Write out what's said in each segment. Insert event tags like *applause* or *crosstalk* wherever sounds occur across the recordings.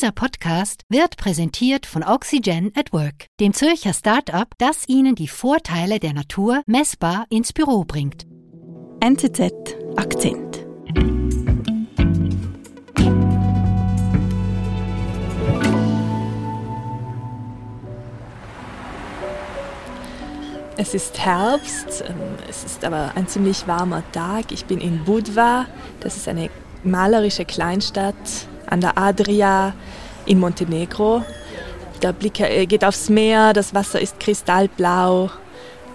Dieser Podcast wird präsentiert von Oxygen at Work, dem Zürcher Start-up, das Ihnen die Vorteile der Natur messbar ins Büro bringt. NZZ Akzent. Es ist Herbst, ähm, es ist aber ein ziemlich warmer Tag. Ich bin in Budva, das ist eine malerische Kleinstadt an der Adria in Montenegro. Der Blick äh, geht aufs Meer, das Wasser ist kristallblau.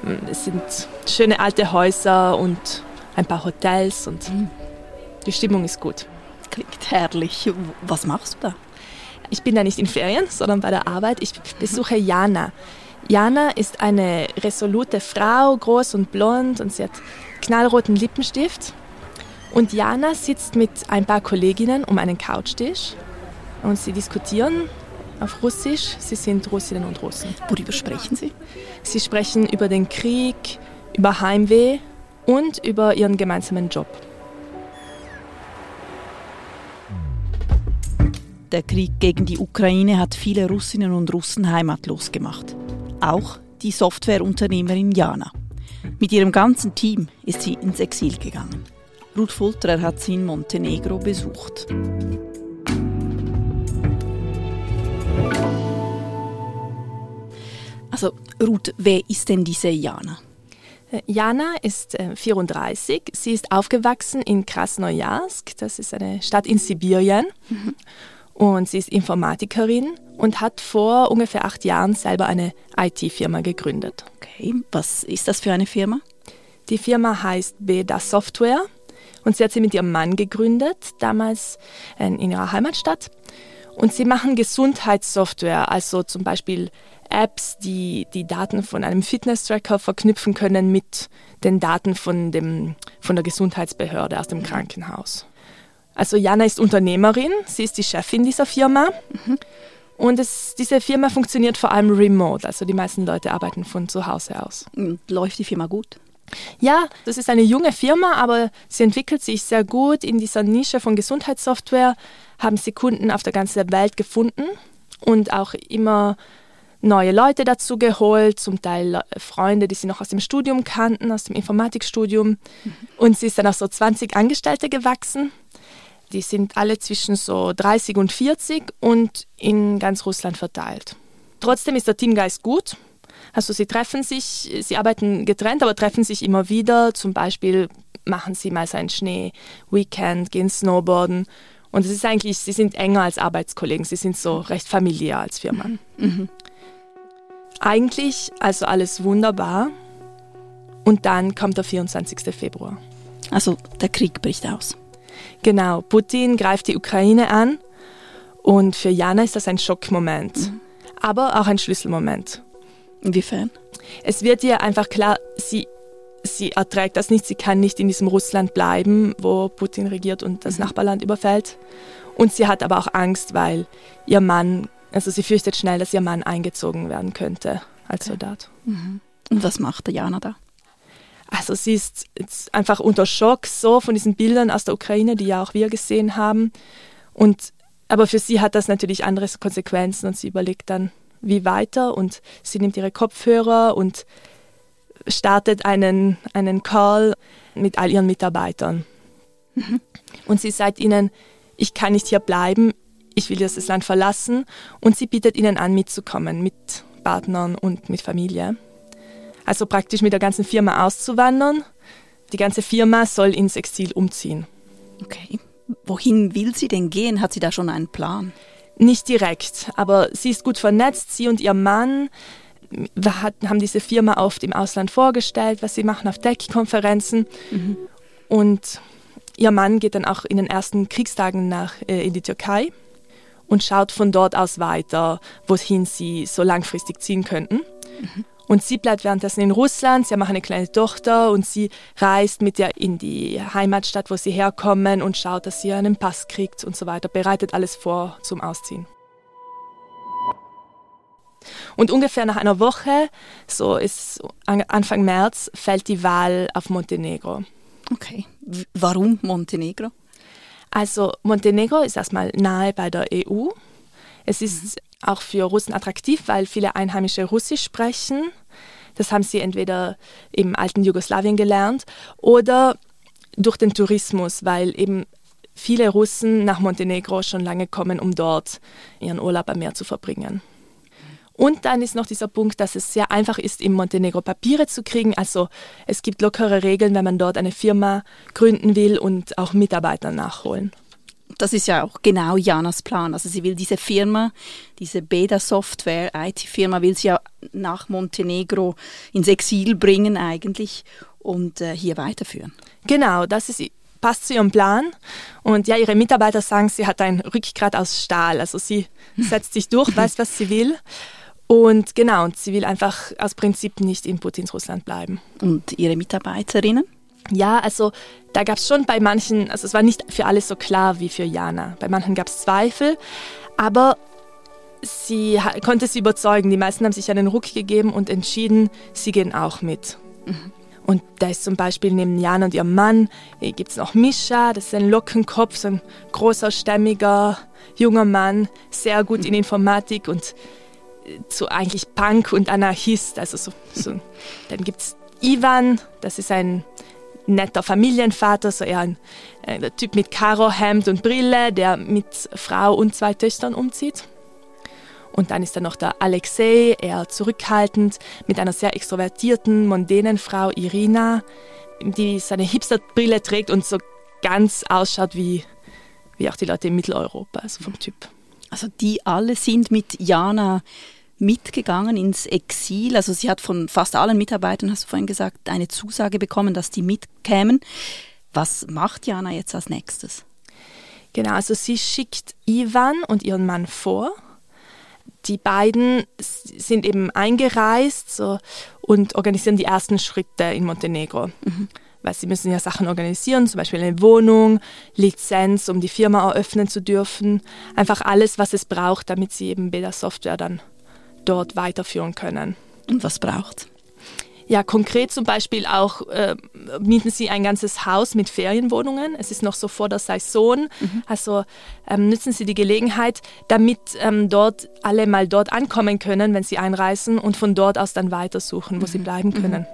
Mm, es sind schöne alte Häuser und ein paar Hotels und die Stimmung ist gut. Klingt herrlich. Was machst du da? Ich bin da nicht in Ferien, sondern bei der Arbeit. Ich besuche Jana. Jana ist eine resolute Frau, groß und blond und sie hat knallroten Lippenstift und Jana sitzt mit ein paar Kolleginnen um einen Couchtisch und sie diskutieren auf Russisch. Sie sind Russinnen und Russen. Worüber sprechen Sie? Sie sprechen über den Krieg, über Heimweh und über ihren gemeinsamen Job. Der Krieg gegen die Ukraine hat viele Russinnen und Russen heimatlos gemacht. Auch die Softwareunternehmerin Jana. Mit ihrem ganzen Team ist sie ins Exil gegangen. Ruth Fultrer hat sie in Montenegro besucht. Also Ruth, wer ist denn diese Jana? Äh, Jana ist 34. Äh, sie ist aufgewachsen in Krasnojarsk. Das ist eine Stadt in Sibirien. Mhm. Und sie ist Informatikerin und hat vor ungefähr acht Jahren selber eine IT-Firma gegründet. Okay, was ist das für eine Firma? Die Firma heißt Beda Software und sie hat sie mit ihrem Mann gegründet, damals in ihrer Heimatstadt. Und sie machen Gesundheitssoftware, also zum Beispiel Apps, die die Daten von einem Fitness-Tracker verknüpfen können mit den Daten von, dem, von der Gesundheitsbehörde aus dem Krankenhaus. Also Jana ist Unternehmerin, sie ist die Chefin dieser Firma. Mhm. Und es, diese Firma funktioniert vor allem remote, also die meisten Leute arbeiten von zu Hause aus. Läuft die Firma gut? Ja, das ist eine junge Firma, aber sie entwickelt sich sehr gut. In dieser Nische von Gesundheitssoftware haben sie Kunden auf der ganzen Welt gefunden und auch immer neue Leute dazu geholt, zum Teil Freunde, die sie noch aus dem Studium kannten, aus dem Informatikstudium. Mhm. Und sie ist dann auch so 20 Angestellte gewachsen. Die sind alle zwischen so 30 und 40 und in ganz Russland verteilt. Trotzdem ist der Teamgeist gut. Also sie treffen sich, sie arbeiten getrennt, aber treffen sich immer wieder. Zum Beispiel machen sie mal so ein Schnee-Weekend, gehen Snowboarden. Und es ist eigentlich, sie sind enger als Arbeitskollegen, sie sind so recht familiär als Firma. Mhm. Eigentlich also alles wunderbar. Und dann kommt der 24. Februar. Also der Krieg bricht aus. Genau, Putin greift die Ukraine an und für Jana ist das ein Schockmoment, mhm. aber auch ein Schlüsselmoment. Inwiefern? Es wird ihr einfach klar, sie, sie erträgt das nicht, sie kann nicht in diesem Russland bleiben, wo Putin regiert und das mhm. Nachbarland überfällt. Und sie hat aber auch Angst, weil ihr Mann, also sie fürchtet schnell, dass ihr Mann eingezogen werden könnte als Soldat. Mhm. Und was macht Jana da? Also sie ist einfach unter Schock so von diesen Bildern aus der Ukraine, die ja auch wir gesehen haben. Und aber für sie hat das natürlich andere Konsequenzen und sie überlegt dann, wie weiter und sie nimmt ihre Kopfhörer und startet einen, einen Call mit all ihren Mitarbeitern. Mhm. Und sie sagt ihnen, ich kann nicht hier bleiben, ich will das Land verlassen und sie bietet ihnen an, mitzukommen mit Partnern und mit Familie. Also praktisch mit der ganzen Firma auszuwandern. Die ganze Firma soll ins Exil umziehen. Okay. Wohin will sie denn gehen? Hat sie da schon einen Plan? Nicht direkt, aber sie ist gut vernetzt. Sie und ihr Mann haben diese Firma oft im Ausland vorgestellt, was sie machen auf Tech-Konferenzen. Mhm. Und ihr Mann geht dann auch in den ersten Kriegstagen nach äh, in die Türkei und schaut von dort aus weiter, wohin sie so langfristig ziehen könnten. Mhm. Und sie bleibt währenddessen in Russland, sie haben auch eine kleine Tochter und sie reist mit ihr in die Heimatstadt, wo sie herkommen und schaut, dass sie einen Pass kriegt und so weiter, bereitet alles vor zum Ausziehen. Und ungefähr nach einer Woche, so ist Anfang März, fällt die Wahl auf Montenegro. Okay. Warum Montenegro? Also Montenegro ist erstmal nahe bei der EU Es ist auch für Russen attraktiv, weil viele Einheimische Russisch sprechen. Das haben sie entweder im alten Jugoslawien gelernt oder durch den Tourismus, weil eben viele Russen nach Montenegro schon lange kommen, um dort ihren Urlaub am Meer zu verbringen. Und dann ist noch dieser Punkt, dass es sehr einfach ist, im Montenegro Papiere zu kriegen. Also es gibt lockere Regeln, wenn man dort eine Firma gründen will und auch Mitarbeiter nachholen. Das ist ja auch genau Janas Plan. Also sie will diese Firma, diese Beda Software IT-Firma, will sie ja nach Montenegro ins Exil bringen eigentlich und äh, hier weiterführen. Genau, das ist passt zu ihrem Plan. Und ja, ihre Mitarbeiter sagen, sie hat ein Rückgrat aus Stahl. Also sie *laughs* setzt sich durch, weiß, was sie will. Und genau, und sie will einfach aus Prinzip nicht in Putins Russland bleiben. Und ihre Mitarbeiterinnen? Ja, also da gab es schon bei manchen, also es war nicht für alle so klar wie für Jana. Bei manchen gab es Zweifel, aber sie konnte sie überzeugen. Die meisten haben sich einen Ruck gegeben und entschieden, sie gehen auch mit. Mhm. Und da ist zum Beispiel neben Jan und ihrem Mann, gibt es noch Mischa, das ist ein Lockenkopf, so ein großer, stämmiger, junger Mann, sehr gut in Informatik und äh, so eigentlich Punk und Anarchist. Also so, so. *laughs* Dann gibt es Ivan, das ist ein netter Familienvater, so eher ein, äh, Typ mit Karo-Hemd und Brille, der mit Frau und zwei Töchtern umzieht. Und dann ist da noch der Alexei, eher zurückhaltend, mit einer sehr extrovertierten, mondänen Frau Irina, die seine Hipsterbrille trägt und so ganz ausschaut wie, wie auch die Leute in Mitteleuropa, also vom Typ. Also die alle sind mit Jana mitgegangen ins Exil. Also sie hat von fast allen Mitarbeitern, hast du vorhin gesagt, eine Zusage bekommen, dass die mitkämen. Was macht Jana jetzt als nächstes? Genau, also sie schickt Ivan und ihren Mann vor die beiden sind eben eingereist so, und organisieren die ersten Schritte in Montenegro. Mhm. Weil sie müssen ja Sachen organisieren, zum Beispiel eine Wohnung, Lizenz, um die Firma eröffnen zu dürfen. Einfach alles, was es braucht, damit sie eben Beta Software dann dort weiterführen können. Und was braucht ja, konkret zum Beispiel auch äh, mieten sie ein ganzes Haus mit Ferienwohnungen. Es ist noch so vor der Saison. Mhm. Also ähm, nutzen sie die Gelegenheit, damit ähm, dort alle mal dort ankommen können, wenn sie einreisen und von dort aus dann weitersuchen, wo mhm. sie bleiben mhm. können. Mhm.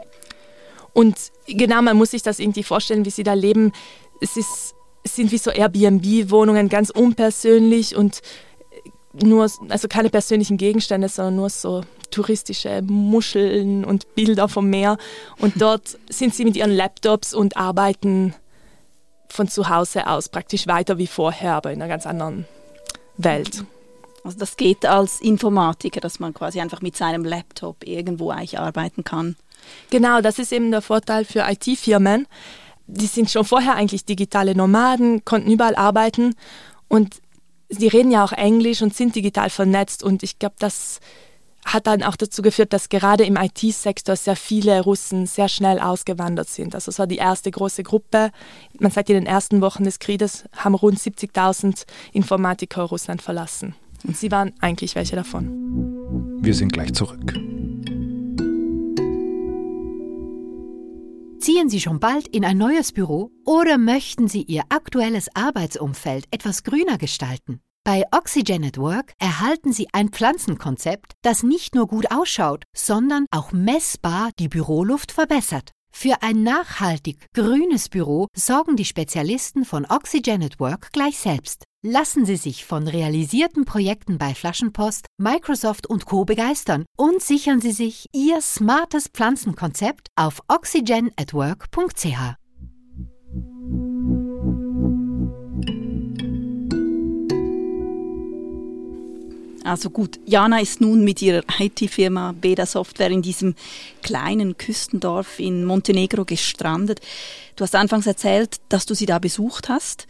Und genau, man muss sich das irgendwie vorstellen, wie sie da leben. Es, ist, es sind wie so Airbnb-Wohnungen, ganz unpersönlich und nur, also keine persönlichen Gegenstände, sondern nur so touristische Muscheln und Bilder vom Meer. Und *laughs* dort sind sie mit ihren Laptops und arbeiten von zu Hause aus praktisch weiter wie vorher, aber in einer ganz anderen Welt. Also das geht als Informatiker, dass man quasi einfach mit seinem Laptop irgendwo eigentlich arbeiten kann. Genau, das ist eben der Vorteil für IT-Firmen. Die sind schon vorher eigentlich digitale Nomaden, konnten überall arbeiten und sie reden ja auch Englisch und sind digital vernetzt und ich glaube, das hat dann auch dazu geführt, dass gerade im IT-Sektor sehr viele Russen sehr schnell ausgewandert sind. Also es war die erste große Gruppe. Man sagt, in den ersten Wochen des Krieges haben rund 70.000 Informatiker Russland verlassen. Und sie waren eigentlich welche davon. Wir sind gleich zurück. Ziehen Sie schon bald in ein neues Büro oder möchten Sie Ihr aktuelles Arbeitsumfeld etwas grüner gestalten? Bei Oxygen at Work erhalten Sie ein Pflanzenkonzept, das nicht nur gut ausschaut, sondern auch messbar die Büroluft verbessert. Für ein nachhaltig grünes Büro sorgen die Spezialisten von Oxygen at Work gleich selbst. Lassen Sie sich von realisierten Projekten bei Flaschenpost, Microsoft und Co. begeistern und sichern Sie sich Ihr smartes Pflanzenkonzept auf oxygenatwork.ch. Also gut, Jana ist nun mit ihrer *laughs* IT-Firma Beda Software in diesem kleinen Küstendorf in Montenegro gestrandet. Du hast anfangs erzählt, dass du sie da besucht hast.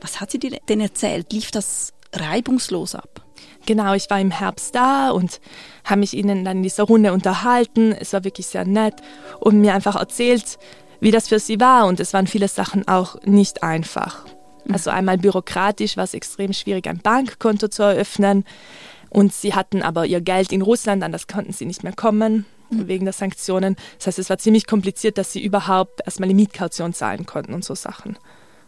Was hat sie dir denn erzählt? Lief das reibungslos ab? Genau, ich war im Herbst da und habe mich ihnen dann in dieser Runde unterhalten. Es war wirklich sehr nett und mir einfach erzählt, wie das für sie war. Und es waren viele Sachen auch nicht einfach. Also einmal bürokratisch war es extrem schwierig, ein Bankkonto zu eröffnen. Und sie hatten aber ihr Geld in Russland, an das konnten sie nicht mehr kommen mhm. wegen der Sanktionen. Das heißt, es war ziemlich kompliziert, dass sie überhaupt erstmal die Mietkaution zahlen konnten und so Sachen.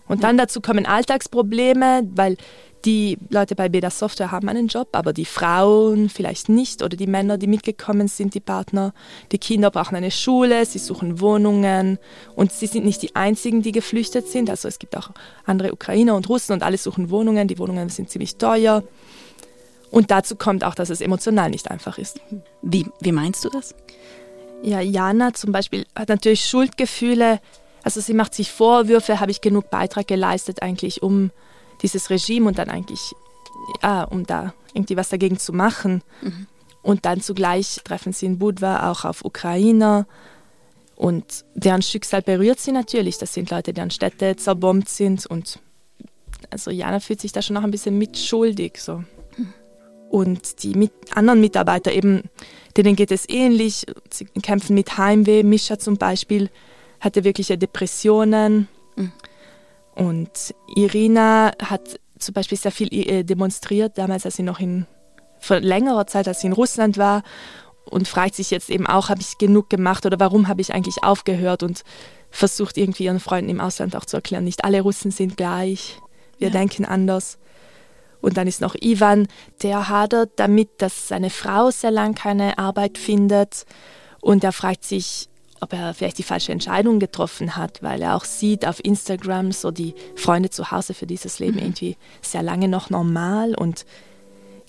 Und dann dazu kommen Alltagsprobleme, weil die Leute bei Beda Software haben einen Job, aber die Frauen vielleicht nicht oder die Männer, die mitgekommen sind, die Partner. Die Kinder brauchen eine Schule, sie suchen Wohnungen und sie sind nicht die einzigen, die geflüchtet sind. Also es gibt auch andere Ukrainer und Russen und alle suchen Wohnungen. Die Wohnungen sind ziemlich teuer. Und dazu kommt auch, dass es emotional nicht einfach ist. Wie, wie meinst du das? Ja, Jana zum Beispiel hat natürlich Schuldgefühle. Also sie macht sich Vorwürfe, habe ich genug Beitrag geleistet eigentlich, um dieses Regime und dann eigentlich, ja, um da irgendwie was dagegen zu machen. Mhm. Und dann zugleich treffen sie in Budva auch auf Ukrainer. Und deren Schicksal berührt sie natürlich. Das sind Leute, deren Städte zerbombt sind. Und also Jana fühlt sich da schon noch ein bisschen mitschuldig. So. Und die mit anderen Mitarbeiter eben, denen geht es ähnlich. Sie kämpfen mit Heimweh. Mischa zum Beispiel hatte wirkliche Depressionen. Mhm. Und Irina hat zum Beispiel sehr viel äh, demonstriert, damals, als sie noch in, vor längerer Zeit, als sie in Russland war und fragt sich jetzt eben auch, habe ich genug gemacht oder warum habe ich eigentlich aufgehört und versucht irgendwie ihren Freunden im Ausland auch zu erklären, nicht alle Russen sind gleich, wir ja. denken anders. Und dann ist noch Ivan, der hadert damit, dass seine Frau sehr lang keine Arbeit findet und er fragt sich, ob er vielleicht die falsche Entscheidung getroffen hat, weil er auch sieht auf Instagram so die Freunde zu Hause für dieses Leben mhm. irgendwie sehr lange noch normal und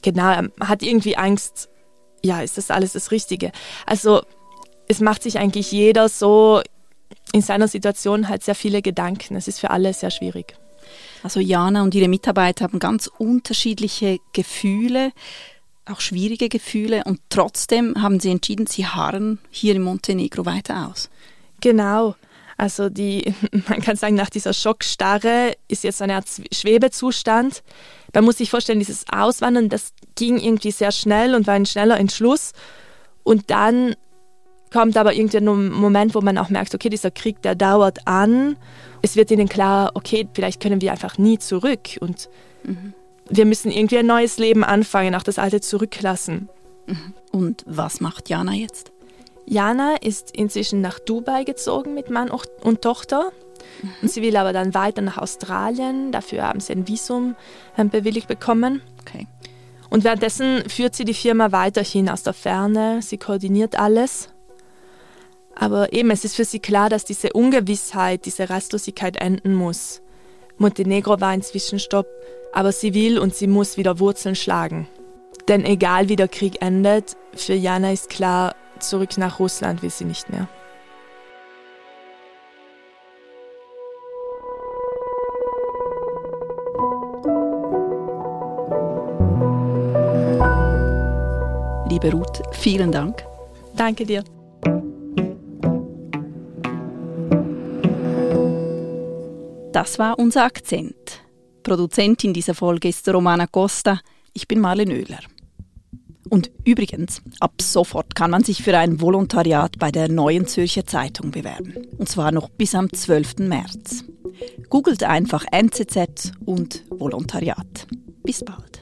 genau, er hat irgendwie Angst, ja, ist das alles das Richtige? Also es macht sich eigentlich jeder so in seiner Situation halt sehr viele Gedanken. Es ist für alle sehr schwierig. Also Jana und ihre Mitarbeiter haben ganz unterschiedliche Gefühle auch schwierige Gefühle und trotzdem haben sie entschieden, sie harren hier in Montenegro weiter aus. Genau. Also die, *laughs* man kann sagen, nach dieser Schockstarre ist jetzt eine Art Schwebezustand. Man muss sich vorstellen, dieses Auswandern, das ging irgendwie sehr schnell und war ein schneller Entschluss. Und dann kommt aber irgendein Moment, wo man auch merkt, okay, dieser Krieg, der dauert an. Es wird ihnen klar, okay, vielleicht können wir einfach nie zurück. Und mhm wir müssen irgendwie ein neues Leben anfangen, auch das alte zurücklassen. Mhm. Und was macht Jana jetzt? Jana ist inzwischen nach Dubai gezogen mit Mann und Tochter. Mhm. Und sie will aber dann weiter nach Australien. Dafür haben sie ein Visum ähm, bewilligt bekommen. Okay. Und währenddessen führt sie die Firma weiterhin aus der Ferne. Sie koordiniert alles. Aber eben, es ist für sie klar, dass diese Ungewissheit, diese Rastlosigkeit enden muss. Montenegro war ein Zwischenstopp aber sie will und sie muss wieder Wurzeln schlagen. Denn egal wie der Krieg endet, für Jana ist klar, zurück nach Russland will sie nicht mehr. Liebe Ruth, vielen Dank. Danke dir. Das war unser Akzent. Produzentin dieser Folge ist Romana Costa. Ich bin Marlen Oehler. Und übrigens, ab sofort kann man sich für ein Volontariat bei der Neuen Zürcher Zeitung bewerben. Und zwar noch bis am 12. März. Googelt einfach NZZ und Volontariat. Bis bald.